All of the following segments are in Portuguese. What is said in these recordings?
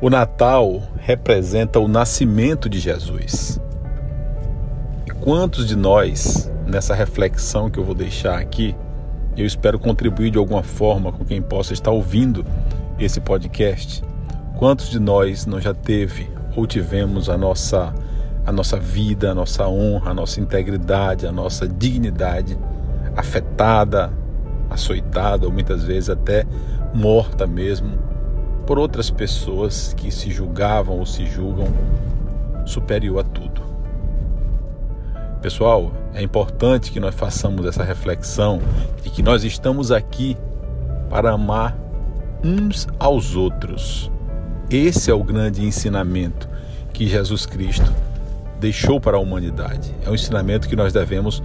O Natal representa o nascimento de Jesus. E quantos de nós, nessa reflexão que eu vou deixar aqui, eu espero contribuir de alguma forma com quem possa estar ouvindo esse podcast, quantos de nós não já teve ou tivemos a nossa a nossa vida, a nossa honra, a nossa integridade, a nossa dignidade afetada, açoitada ou muitas vezes até morta mesmo por outras pessoas que se julgavam ou se julgam superior a tudo. Pessoal, é importante que nós façamos essa reflexão de que nós estamos aqui para amar uns aos outros. Esse é o grande ensinamento que Jesus Cristo deixou para a humanidade. É um ensinamento que nós devemos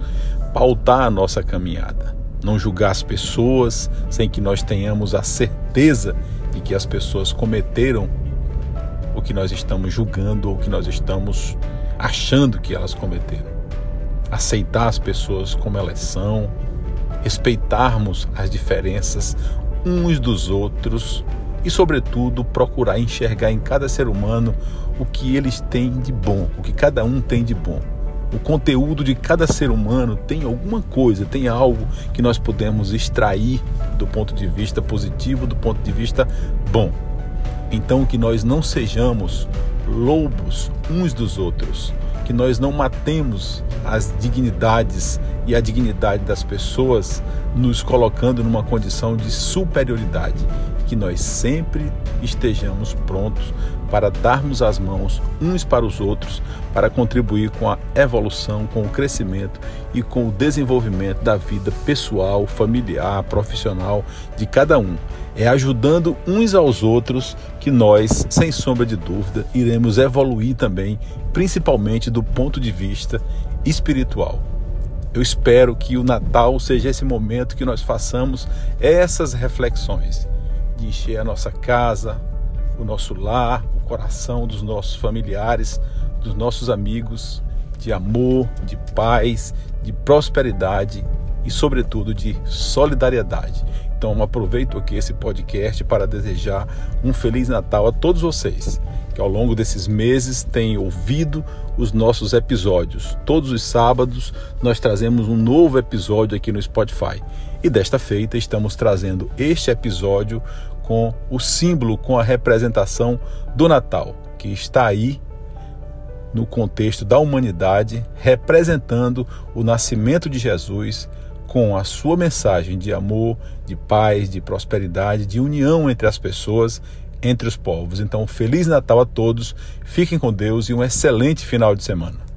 pautar a nossa caminhada. Não julgar as pessoas sem que nós tenhamos a certeza de que as pessoas cometeram o que nós estamos julgando ou o que nós estamos achando que elas cometeram. Aceitar as pessoas como elas são, respeitarmos as diferenças uns dos outros e, sobretudo, procurar enxergar em cada ser humano o que eles têm de bom, o que cada um tem de bom. O conteúdo de cada ser humano tem alguma coisa, tem algo que nós podemos extrair do ponto de vista positivo, do ponto de vista bom. Então, que nós não sejamos lobos uns dos outros, que nós não matemos as dignidades e a dignidade das pessoas, nos colocando numa condição de superioridade, que nós sempre estejamos prontos para darmos as mãos uns para os outros, para contribuir com a evolução, com o crescimento e com o desenvolvimento da vida pessoal, familiar, profissional de cada um. É ajudando uns aos outros que nós, sem sombra de dúvida, iremos evoluir também, principalmente do ponto de vista espiritual. Eu espero que o Natal seja esse momento que nós façamos essas reflexões de encher a nossa casa, o nosso lar, o coração dos nossos familiares, dos nossos amigos, de amor, de paz, de prosperidade e, sobretudo, de solidariedade. Então, aproveito aqui esse podcast para desejar um Feliz Natal a todos vocês que ao longo desses meses têm ouvido os nossos episódios. Todos os sábados nós trazemos um novo episódio aqui no Spotify. E desta feita estamos trazendo este episódio com o símbolo, com a representação do Natal, que está aí no contexto da humanidade, representando o nascimento de Jesus com a sua mensagem de amor, de paz, de prosperidade, de união entre as pessoas, entre os povos. Então, feliz Natal a todos, fiquem com Deus e um excelente final de semana.